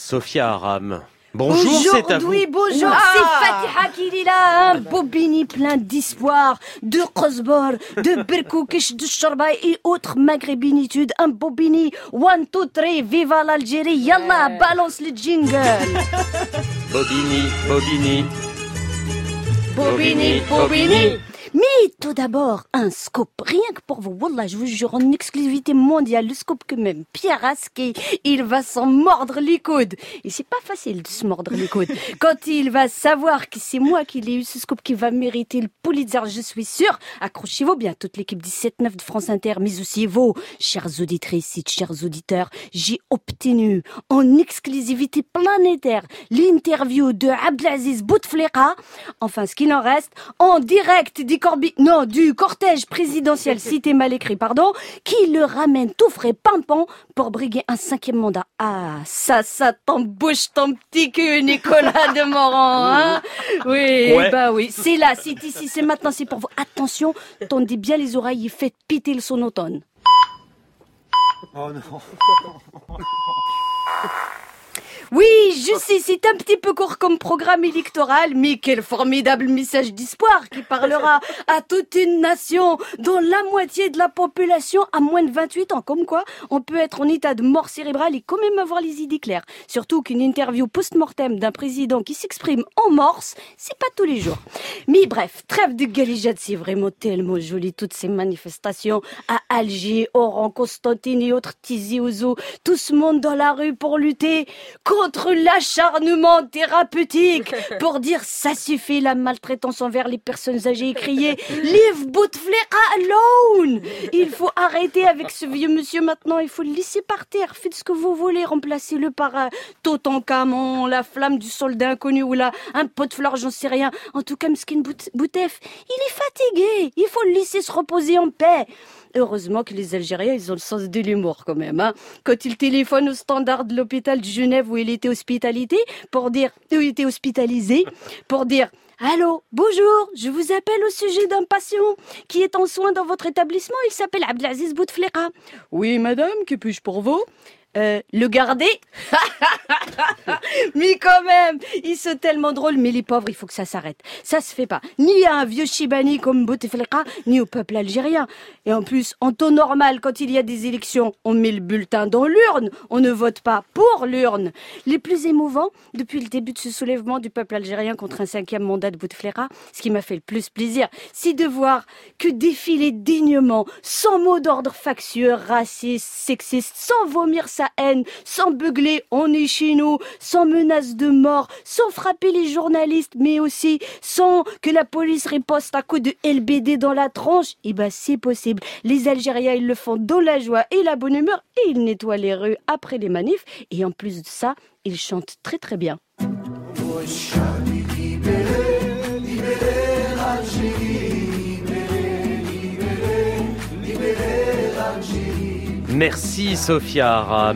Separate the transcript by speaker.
Speaker 1: Sophia Aram. Bonjour, c'est à vous.
Speaker 2: Oui, bonjour,
Speaker 3: Ah.
Speaker 2: c'est Fatiha qui est là, un bobini plein d'espoir, de Qosbor, de Berkoukish, de Shorba et autres maghrébinitudes. Un bobini, one, two, three, viva l'Algérie, yallah, balance le jingle.
Speaker 1: Bobini, Bobini.
Speaker 2: Bobini, Bobini. Mais tout d'abord, un scoop, rien que pour vous. Wallah, je vous jure, en exclusivité mondiale, le scoop que même Pierre Aski, il va s'en mordre les coudes. Et c'est pas facile de se mordre les coudes. Quand il va savoir que c'est moi qui l'ai eu, ce scoop qui va mériter le Pulitzer, je suis sûr. Accrochez-vous bien, toute l'équipe 17-9 de France Inter, mais aussi vous, chers auditrices et chers auditeurs. J'ai obtenu en exclusivité planétaire l'interview de Abdelaziz Bouteflika. Enfin, ce qu'il en reste, en direct du corbi... non, du cortège présidentiel, cité mal écrit, pardon, qui le ramène tout frais pimpant pour briguer un cinquième mandat. Ah, ça, ça t'embouche ton petit cul, Nicolas de Morand, hein? Oui,
Speaker 1: Ouais.
Speaker 2: bah oui, c'est là, c'est ici, c'est maintenant, c'est pour vous. Attention, tendez bien les oreilles et faites péter le sonotone.
Speaker 3: Oh non.
Speaker 2: Oui, je sais, c'est un petit peu court comme programme électoral, mais quel formidable message d'espoir qui parlera à toute une nation dont la moitié de la population a moins de 28 ans. Comme quoi, on peut être en état de mort cérébrale et quand même avoir les idées claires. Surtout qu'une interview post-mortem d'un président qui s'exprime en morse, c'est pas tous les jours. Mais bref, trêve de galéjade, c'est vraiment tellement joli toutes ces manifestations à Alger, Oran, Constantine et autres Tizi Ouzou. Tout ce monde dans la rue pour lutter contre l'acharnement thérapeutique, pour dire ça suffit la maltraitance envers les personnes âgées et crier Leave Bouteflika alone! Il faut arrêter avec ce vieux monsieur maintenant, il faut le laisser par terre, faites ce que vous voulez, remplacez-le par un Totankhamon, la flamme du soldat inconnu ou là un pot de fleurs, j'en sais rien. En tout cas, Mskin Bout- Boutef, il est fatigué, il faut le laisser se reposer en paix. Heureusement que les Algériens, ils ont le sens de l'humour quand même. Hein. Quand ils téléphonent au standard de l'hôpital de Genève où il était hospitalité pour dire, où il était hospitalisé, pour dire Allô, bonjour, je vous appelle au sujet d'un patient qui est en soins dans votre établissement. Il s'appelle Abdelaziz Bouteflika. Oui, madame, que puis-je pour vous? Euh, le garder Mais quand même, ils sont tellement drôles, mais les pauvres, il faut que ça s'arrête. Ça se fait pas. Ni à un vieux Chibani comme Bouteflika, ni au peuple algérien. Et en plus, en temps normal, quand il y a des élections, on met le bulletin dans l'urne. On ne vote pas pour l'urne. Les plus émouvants, depuis le début de ce soulèvement du peuple algérien contre un cinquième mandat de Bouteflika, ce qui m'a fait le plus plaisir, c'est de voir que défiler dignement, sans mots d'ordre factieux, raciste, sexiste, sans vomir haine, sans beugler on est chez nous, sans menace de mort, sans frapper les journalistes, mais aussi sans que la police riposte à coups de LBD dans la tronche, eh ben c'est possible. Les Algériens, ils le font dans la joie et la bonne humeur et ils nettoient les rues après les manifs et en plus de ça, ils chantent très très bien.
Speaker 1: Merci Sophia.